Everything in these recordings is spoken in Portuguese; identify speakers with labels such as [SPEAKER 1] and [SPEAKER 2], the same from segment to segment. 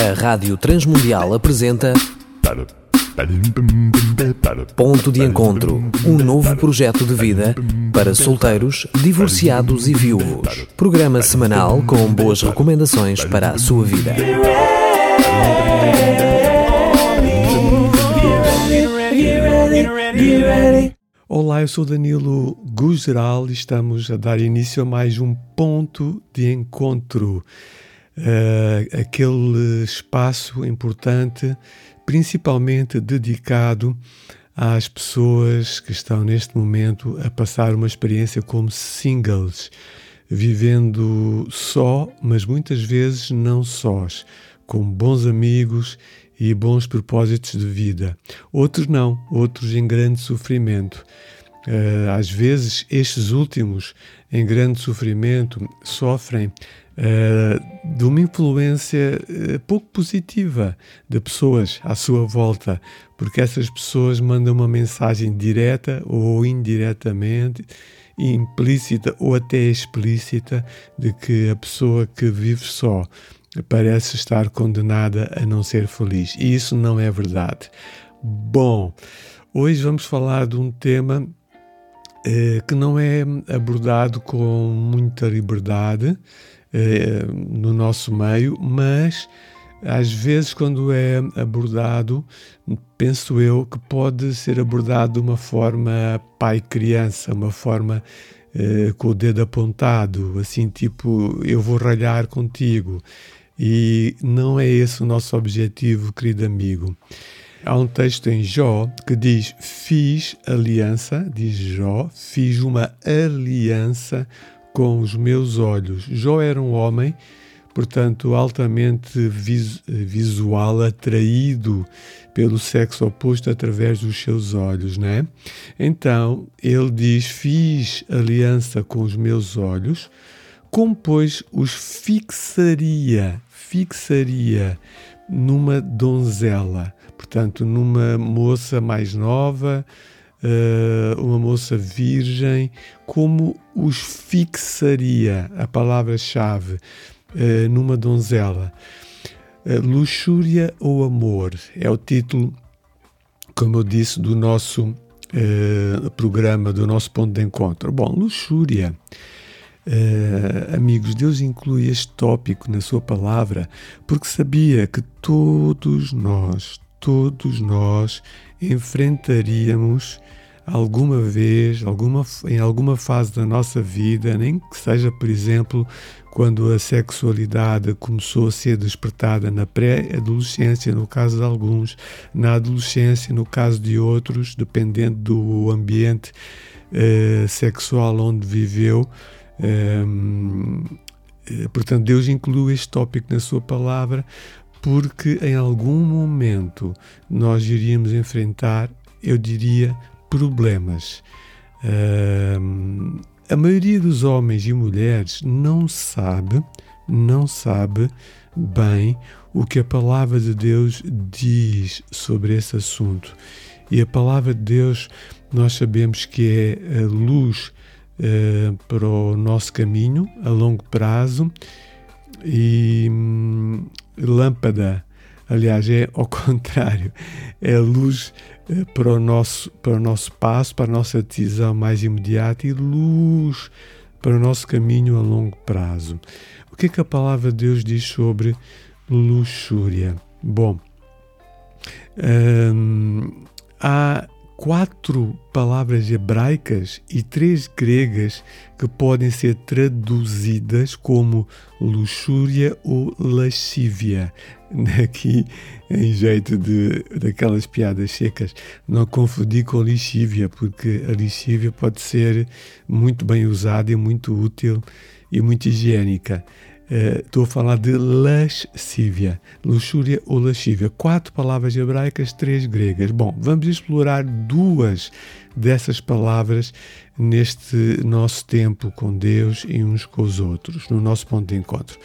[SPEAKER 1] A Rádio Transmundial apresenta Ponto de Encontro, um novo projeto de vida para solteiros, divorciados e viúvos. Programa semanal com boas recomendações para a sua vida.
[SPEAKER 2] Olá, eu sou Danilo Gugeral e estamos a dar início a mais um ponto de encontro. Uh, aquele espaço importante, principalmente dedicado às pessoas que estão neste momento a passar uma experiência como singles, vivendo só, mas muitas vezes não sós, com bons amigos e bons propósitos de vida. Outros não, outros em grande sofrimento. Uh, às vezes, estes últimos, em grande sofrimento, sofrem de uma influência uh, pouco positiva de pessoas à sua volta, porque essas pessoas mandam uma mensagem direta ou indiretamente, implícita ou até explícita, de que a pessoa que vive só parece estar condenada a não ser feliz. E isso não é verdade. Bom, hoje vamos falar de um tema eh, que não é abordado com muita liberdade eh, no nosso meio, mas às vezes, quando é abordado, penso eu que pode ser abordado de uma forma pai-criança, uma forma eh, com o dedo apontado, assim, tipo, eu vou ralhar contigo. E não é esse o nosso objetivo, querido amigo. Há um texto em Jó que diz: Fiz aliança, diz Jó, fiz uma aliança com os meus olhos. Jó era um homem, portanto, altamente vis visual, atraído pelo sexo oposto através dos seus olhos, né? Então, ele diz: Fiz aliança com os meus olhos, como pois os fixaria fixaria numa donzela, portanto, numa moça mais nova, uh, uma moça virgem, como os fixaria, a palavra-chave, uh, numa donzela. Uh, luxúria ou amor é o título, como eu disse, do nosso programa, do nosso ponto de encontro. Bom, luxúria Uh, amigos, Deus inclui este tópico na Sua palavra porque sabia que todos nós, todos nós enfrentaríamos alguma vez, alguma, em alguma fase da nossa vida, nem que seja, por exemplo, quando a sexualidade começou a ser despertada na pré-adolescência, no caso de alguns, na adolescência, no caso de outros, dependendo do ambiente uh, sexual onde viveu um, eh, portanto, Deus inclui este tópico na Sua palavra porque em algum momento nós iríamos enfrentar, eu diria, problemas. Um, a maioria dos homens e mulheres não sabe, não sabe bem o que a palavra de Deus diz sobre esse assunto. E a palavra de Deus, nós sabemos que é a luz uh, para o nosso caminho a longo prazo e hum, lâmpada, aliás, é ao contrário, é luz uh, para, o nosso, para o nosso passo, para a nossa decisão mais imediata e luz para o nosso caminho a longo prazo. O que é que a palavra de Deus diz sobre luxúria? Bom, hum, há quatro palavras hebraicas e três gregas que podem ser traduzidas como luxúria ou lascívia. Aqui, em jeito de daquelas piadas secas, não confundir com lixívia, porque a lixívia pode ser muito bem usada e muito útil e muito higiênica. Uh, estou a falar de lascívia, luxúria ou lascívia. Quatro palavras hebraicas, três gregas. Bom, vamos explorar duas dessas palavras neste nosso tempo com Deus e uns com os outros, no nosso ponto de encontro.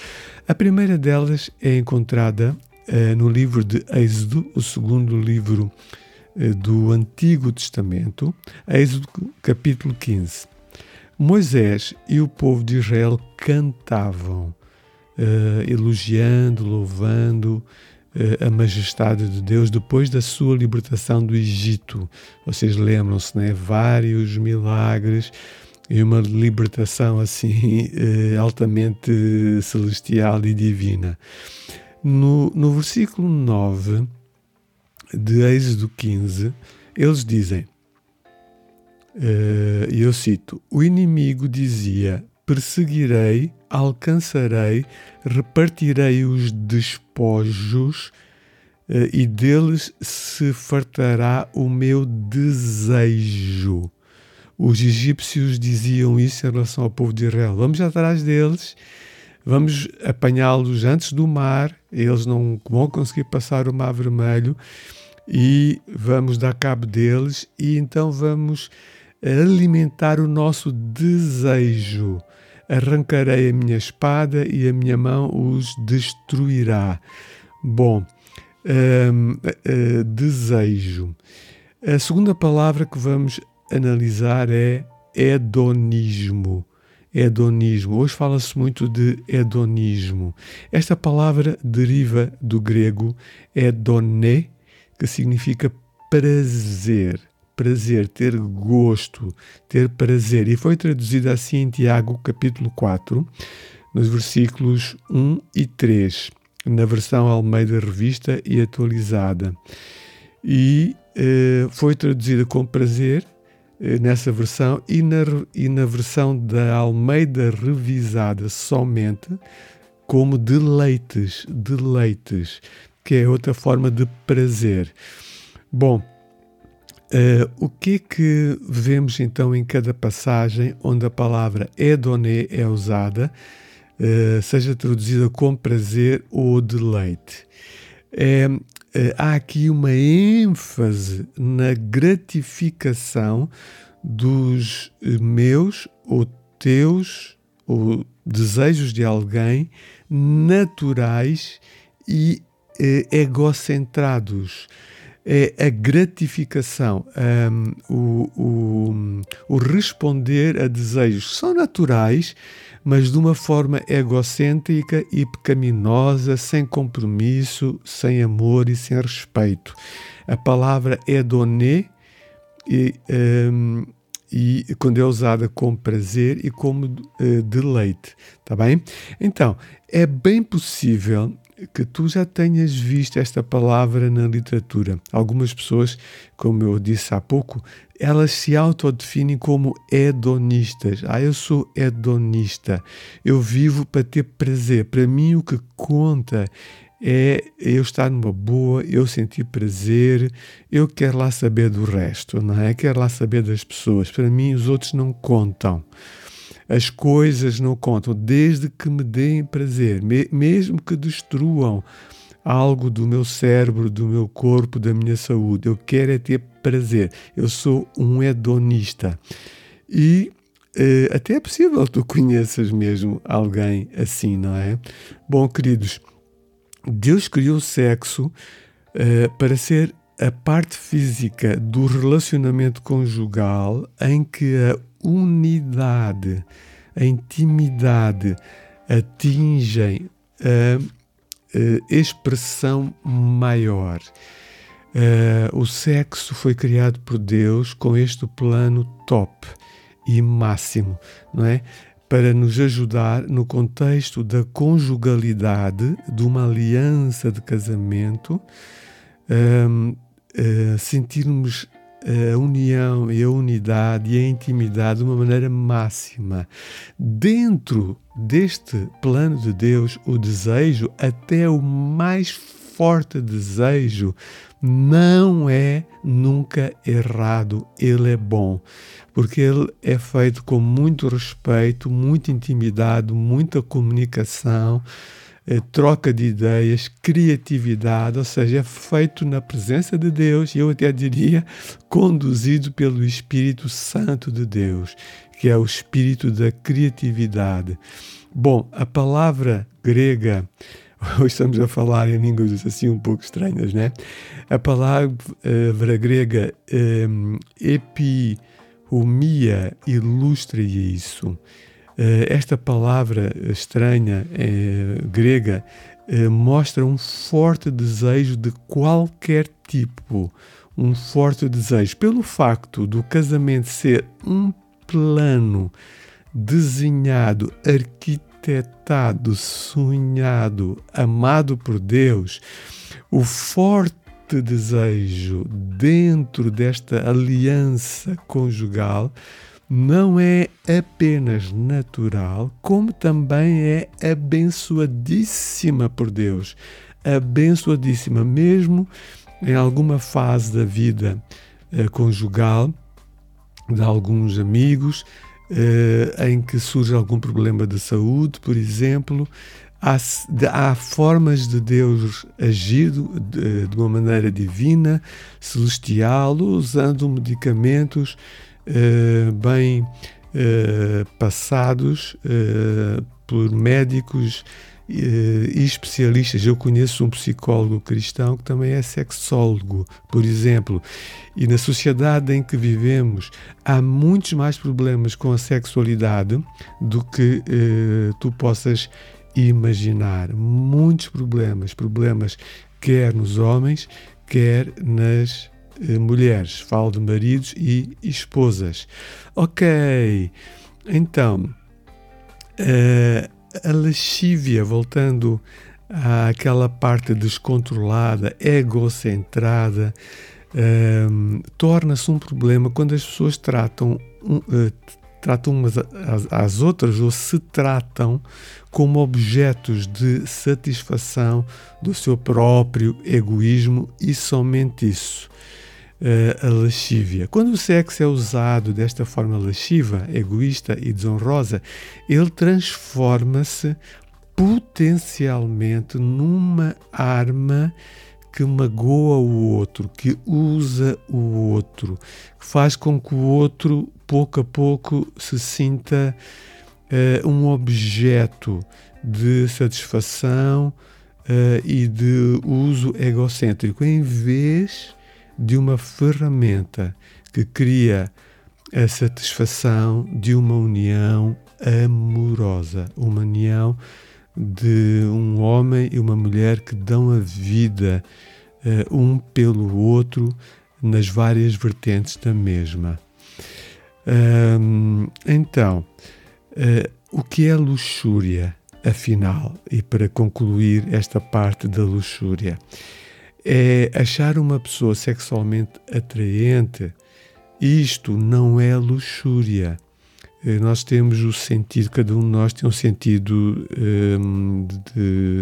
[SPEAKER 2] A primeira delas é encontrada uh, no livro de Êxodo, o segundo livro uh, do Antigo Testamento, Êxodo capítulo 15. Moisés e o povo de Israel cantavam uh, elogiando, louvando uh, a majestade de Deus depois da sua libertação do Egito. Vocês lembram-se, né? Vários milagres e uma libertação assim uh, altamente celestial e divina. No, no versículo 9 de Êxodo 15, eles dizem, e eu cito: O inimigo dizia: perseguirei, alcançarei, repartirei os despojos uh, e deles se fartará o meu desejo. Os egípcios diziam isso em relação ao povo de Israel. Vamos atrás deles, vamos apanhá-los antes do mar, eles não vão conseguir passar o mar vermelho e vamos dar cabo deles e então vamos alimentar o nosso desejo arrancarei a minha espada e a minha mão os destruirá. Bom, um, uh, uh, desejo. A segunda palavra que vamos analisar é hedonismo. Hedonismo. Hoje fala-se muito de hedonismo. Esta palavra deriva do grego hedone, que significa prazer prazer, ter gosto, ter prazer. E foi traduzida assim em Tiago, capítulo 4, nos versículos 1 e 3, na versão Almeida Revista e atualizada. E eh, foi traduzida com prazer eh, nessa versão e na, e na versão da Almeida Revisada somente como deleites, deleites, que é outra forma de prazer. Bom, Uh, o que é que vemos então em cada passagem onde a palavra Edoné é usada, uh, seja traduzida com prazer ou deleite? É, uh, há aqui uma ênfase na gratificação dos meus ou teus ou desejos de alguém naturais e egocentrados é a gratificação, um, o, o, o, responder a desejos são naturais, mas de uma forma egocêntrica e pecaminosa, sem compromisso, sem amor e sem respeito. A palavra é doné e, um, e quando é usada como prazer e como uh, deleite, tá bem? Então, é bem possível que tu já tenhas visto esta palavra na literatura. Algumas pessoas, como eu disse há pouco, elas se autodefinem como hedonistas. Ah, eu sou hedonista. Eu vivo para ter prazer. Para mim, o que conta é eu estar numa boa, eu sentir prazer, eu quero lá saber do resto, não é? Quero lá saber das pessoas. Para mim, os outros não contam. As coisas não contam, desde que me deem prazer, mesmo que destruam algo do meu cérebro, do meu corpo, da minha saúde. Eu quero é ter prazer. Eu sou um hedonista. E eh, até é possível que tu conheças mesmo alguém assim, não é? Bom, queridos, Deus criou o sexo eh, para ser a parte física do relacionamento conjugal em que a unidade, a intimidade atingem a, a expressão maior. Uh, o sexo foi criado por Deus com este plano top e máximo, não é? Para nos ajudar no contexto da conjugalidade, de uma aliança de casamento, um, uh, eh, sentirmos a união e a unidade e a intimidade de uma maneira máxima. Dentro deste plano de Deus, o desejo, até o mais forte desejo, não é nunca errado, ele é bom, porque ele é feito com muito respeito, muita intimidade, muita comunicação é, troca de ideias, criatividade, ou seja, é feito na presença de Deus e eu até diria conduzido pelo Espírito Santo de Deus, que é o espírito da criatividade. Bom, a palavra grega hoje estamos a falar em línguas assim um pouco estranhas, né? A palavra uh, grega um, epihomia ilustra isso. Uh, esta palavra estranha uh, grega uh, mostra um forte desejo de qualquer tipo, um forte desejo. Pelo facto do casamento ser um plano desenhado, arquitetado, sonhado, amado por Deus, o forte desejo dentro desta aliança conjugal não é apenas natural, como também é abençoadíssima por Deus. Abençoadíssima, mesmo em alguma fase da vida eh, conjugal de alguns amigos, eh, em que surge algum problema de saúde, por exemplo, há, há formas de Deus agir de, de uma maneira divina, celestial, usando medicamentos eh, bem eh, passados eh, por médicos e especialistas. Eu conheço um psicólogo cristão que também é sexólogo, por exemplo. E na sociedade em que vivemos há muitos mais problemas com a sexualidade do que tu possas imaginar. Muitos problemas, problemas quer nos homens, quer nas mulheres. Falo de maridos e esposas. Ok, então uh, a lascívia, voltando àquela parte descontrolada, egocentrada, uh, torna-se um problema quando as pessoas tratam uh, tratam umas às outras ou se tratam como objetos de satisfação do seu próprio egoísmo e somente isso. Uh, a lascívia. Quando o sexo é usado desta forma lasciva, egoísta e desonrosa, ele transforma-se potencialmente numa arma que magoa o outro, que usa o outro, que faz com que o outro, pouco a pouco, se sinta uh, um objeto de satisfação uh, e de uso egocêntrico, em vez de uma ferramenta que cria a satisfação de uma união amorosa, uma união de um homem e uma mulher que dão a vida uh, um pelo outro nas várias vertentes da mesma. Um, então, uh, o que é luxúria, afinal? E para concluir esta parte da luxúria, é achar uma pessoa sexualmente atraente. Isto não é luxúria. Eh, nós temos o sentido, cada um de nós tem um sentido um, de,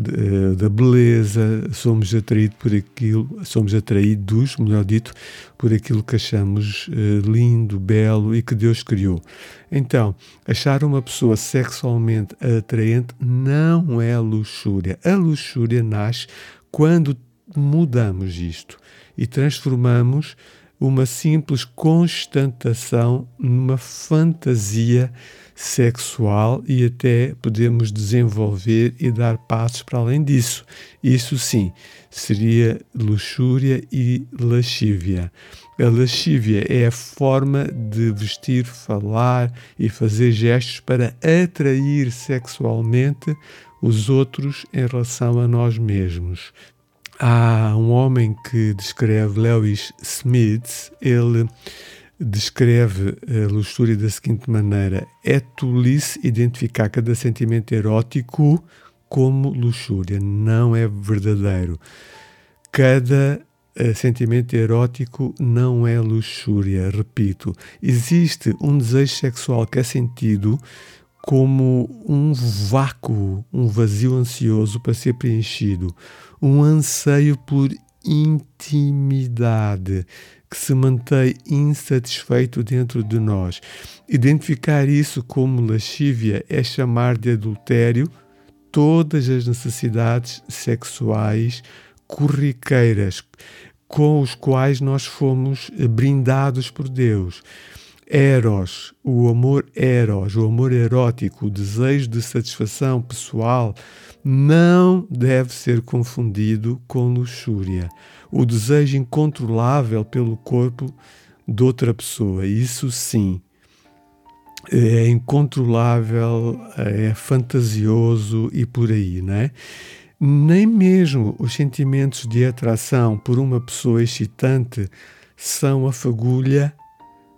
[SPEAKER 2] de, da beleza, somos atraídos por aquilo, somos atraídos, melhor dito, por aquilo que achamos uh, lindo, belo e que Deus criou. Então, achar uma pessoa sexualmente atraente não é luxúria. A luxúria nasce quando mudamos isto e transformamos uma simples constatação numa fantasia sexual e até podemos desenvolver e dar passos para além disso. Isso sim, seria luxúria e lascívia. A lascívia é a forma de vestir, falar e fazer gestos para atrair sexualmente os outros em relação a nós mesmos. Há um homem que descreve, Lewis Smith, ele descreve a luxúria da seguinte maneira: é tolice identificar cada sentimento erótico como luxúria, não é verdadeiro. Cada uh, sentimento erótico não é luxúria, repito. Existe um desejo sexual que é sentido como um vácuo, um vazio ansioso para ser preenchido um anseio por intimidade que se mantém insatisfeito dentro de nós. Identificar isso como lascívia é chamar de adultério todas as necessidades sexuais corriqueiras com os quais nós fomos brindados por Deus. Eros, o amor eros, o amor erótico, o desejo de satisfação pessoal, não deve ser confundido com luxúria, o desejo incontrolável pelo corpo de outra pessoa. Isso sim é incontrolável, é fantasioso e por aí, não é? Nem mesmo os sentimentos de atração por uma pessoa excitante são a fagulha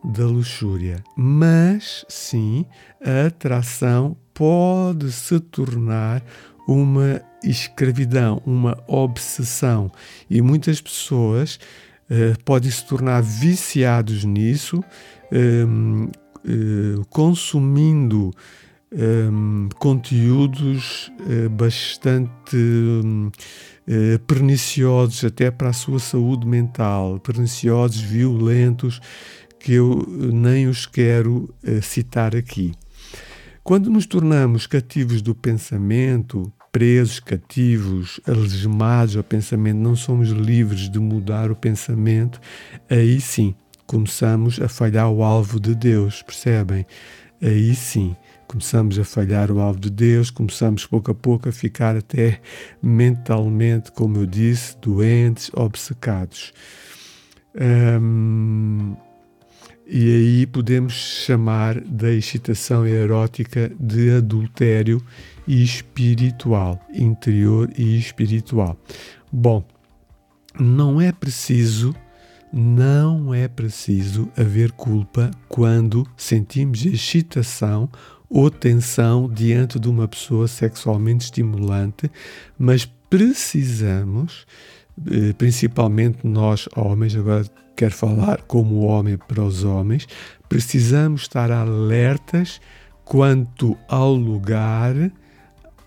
[SPEAKER 2] da luxúria, mas sim a atração pode se tornar uma escravidão, uma obsessão. E muitas pessoas uh, podem se tornar viciados nisso, um, uh, eh, consumindo um, conteúdos uh, bastante um, perniciosos até para a sua saúde mental, perniciosos, violentos que eu nem os quero uh, citar aqui. Quando nos tornamos cativos do pensamento, presos, cativos, algemados ao pensamento, não somos livres de mudar o pensamento, aí sim começamos a falhar o alvo de Deus, percebem? Aí sim começamos a falhar o alvo de Deus, começamos pouco a pouco a ficar até mentalmente, como eu disse, doentes, obcecados. Hum, e aí podemos chamar da excitação erótica de adultério espiritual, interior e espiritual. Bom, não é preciso, não é preciso haver culpa quando sentimos excitação ou tensão diante de uma pessoa sexualmente estimulante, mas precisamos, eh, principalmente nós homens, agora quer falar como homem para os homens, precisamos estar alertas quanto ao lugar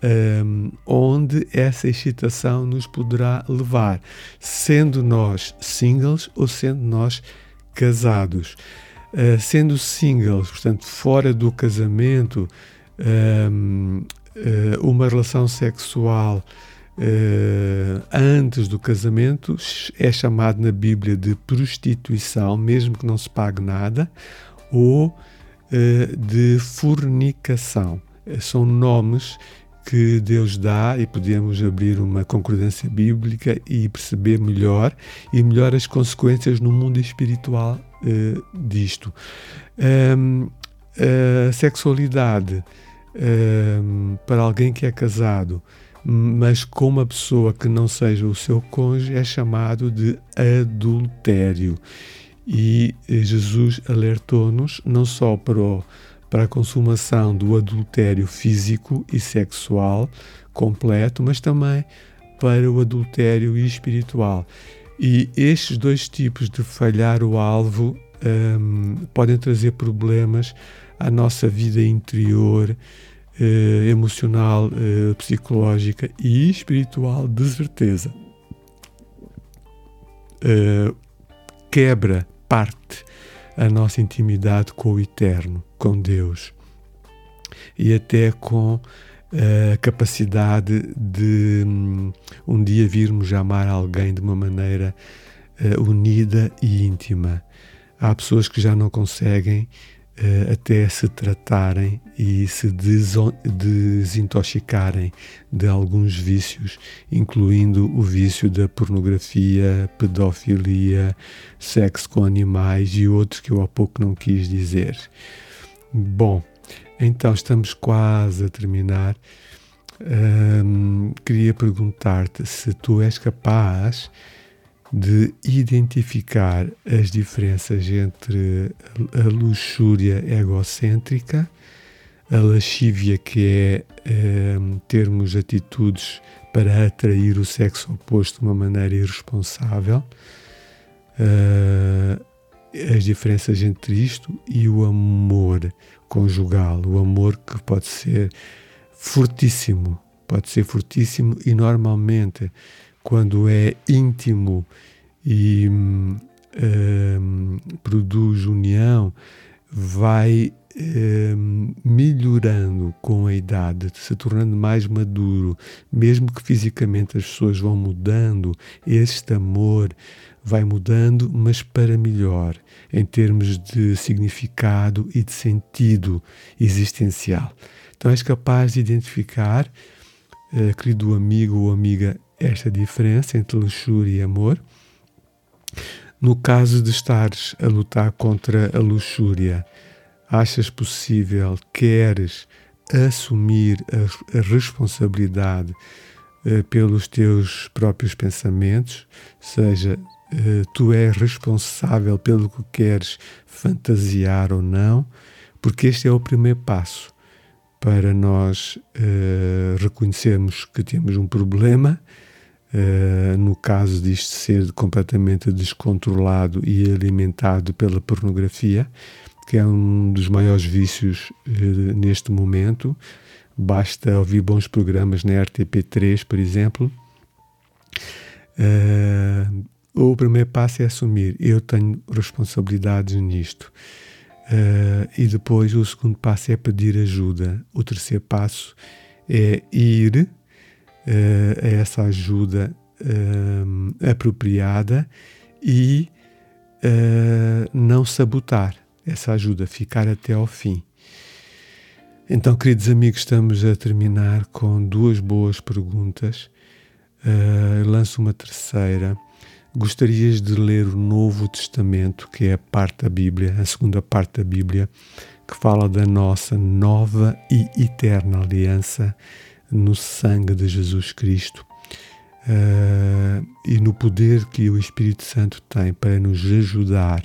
[SPEAKER 2] um, onde essa excitação nos poderá levar, sendo nós singles ou sendo nós casados. Uh, sendo singles, portanto, fora do casamento, um, uh, uma relação sexual uh, antes do casamento é chamado na Bíblia de prostituição, mesmo que não se pague nada, ou uh, de fornicação. São nomes que Deus dá e podemos abrir uma concordância bíblica e perceber melhor e melhor as consequências no mundo espiritual uh, disto. Um, a sexualidade um, para alguém que é casado mas com uma pessoa que não seja o seu cônjuge é chamado de adultério. E eh, Jesus alertou-nos não só para, o, para a consumação do adultério físico e sexual completo, mas também para o adultério espiritual. E estes dois tipos de falhar o alvo um, podem trazer problemas à nossa vida interior, eh, emocional, eh, psicológica e espiritual, de certeza. Eh, quebra parte a nossa intimidade com o Eterno, com Deus, e até com a capacidade de um, um dia virmos amar alguém de uma maneira uh, unida e íntima. Há pessoas que já não conseguem até se tratarem e se desintoxicarem de alguns vícios, incluindo o vício da pornografia, pedofilia, sexo com animais e outros que eu há pouco não quis dizer. Bom, então estamos quase a terminar. Queria perguntar-te se tu és capaz de identificar as diferenças entre a luxúria egocêntrica, a lascívia, que é, é termos atitudes para atrair o sexo oposto de uma maneira irresponsável, uh, as diferenças entre isto e o amor conjugal, o amor que pode ser fortíssimo, pode ser fortíssimo e normalmente quando é íntimo e um, produz união, vai um, melhorando com a idade, se tornando mais maduro, mesmo que fisicamente as pessoas vão mudando, este amor vai mudando, mas para melhor, em termos de significado e de sentido existencial. Então és capaz de identificar, uh, querido amigo ou amiga, esta diferença entre luxúria e amor. No caso de estares a lutar contra a luxúria, achas possível, queres assumir a, a responsabilidade uh, pelos teus próprios pensamentos, seja uh, tu és responsável pelo que queres fantasiar ou não, porque este é o primeiro passo para nós uh, reconhecermos que temos um problema. Uh, no caso disto ser completamente descontrolado e alimentado pela pornografia, que é um dos maiores vícios uh, neste momento. Basta ouvir bons programas na RTP3, por exemplo. Uh, o primeiro passo é assumir: eu tenho responsabilidades nisto. E depois o segundo passo é pedir ajuda. O terceiro passo é ir uh, a essa ajuda uh, apropriada e não sabotar essa ajuda, ficar até ao fim. Então, queridos amigos, estamos a terminar com duas boas perguntas. lanço uma terceira gostarias de ler o Novo Testamento, que é a parte da Bíblia, a segunda parte da Bíblia, que fala da nossa nova e eterna aliança no sangue de Jesus Cristo uh, e no poder que o Espírito Santo tem para nos ajudar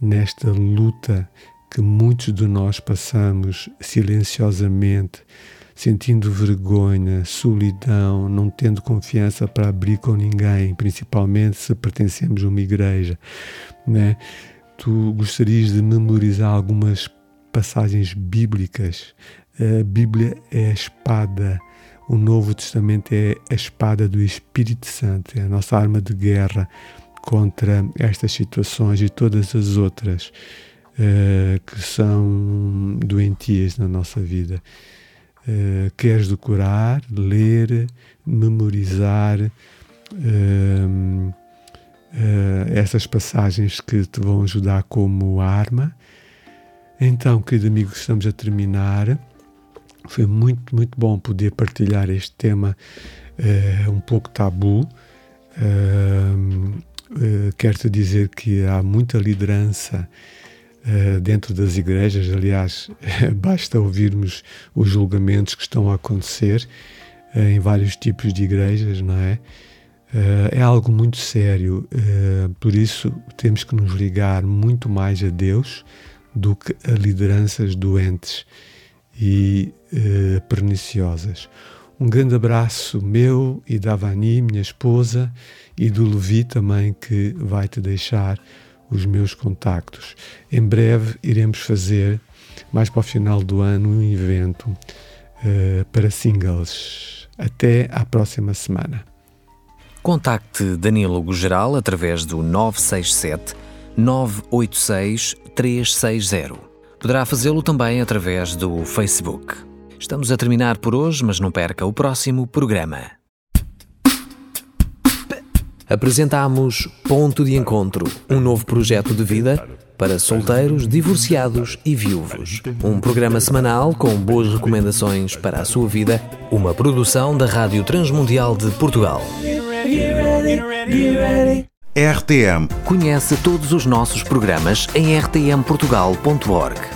[SPEAKER 2] nesta luta que muitos de nós passamos silenciosamente sentindo vergonha, solidão, não tendo confiança para abrir com ninguém, principalmente se pertencemos a uma igreja, né? Tu gostarias de memorizar algumas passagens bíblicas. A Bíblia é a espada, o Novo Testamento é a espada do Espírito Santo, é a nossa arma de guerra contra estas situações e todas as outras uh, que são doentias na nossa vida. Uh, queres decorar, ler, memorizar uh, essas passagens que te vão ajudar como arma. Então, querido amigo, estamos a terminar. Foi muito, muito bom poder partilhar este tema um pouco tabu. Quero-te dizer que há muita liderança dentro das igrejas. Aliás, basta ouvirmos os julgamentos que estão a acontecer uh, em vários tipos de igrejas, não é? Uh, é algo muito sério, por isso temos que nos ligar muito mais a Deus do que a lideranças doentes e perniciosas. Um grande abraço meu e da Vani, minha esposa, e do Levi também, que vai te deixar os meus contactos. Em breve iremos fazer, mais para o final do ano, um evento uh, para singles. Até à próxima semana.
[SPEAKER 1] Contacte Danilo Gugeral através do 967 986 360. Poderá fazê-lo também através do Facebook. Estamos a terminar por hoje, mas não perca o próximo programa apresentamos Ponto de Encontro, um novo projeto de vida para solteiros, divorciados e viúvos. Um programa semanal com boas recomendações para a sua vida, uma produção da Rádio Transmundial de Portugal.
[SPEAKER 3] RTM.
[SPEAKER 1] Conhece todos os nossos programas em rtmportugal.org.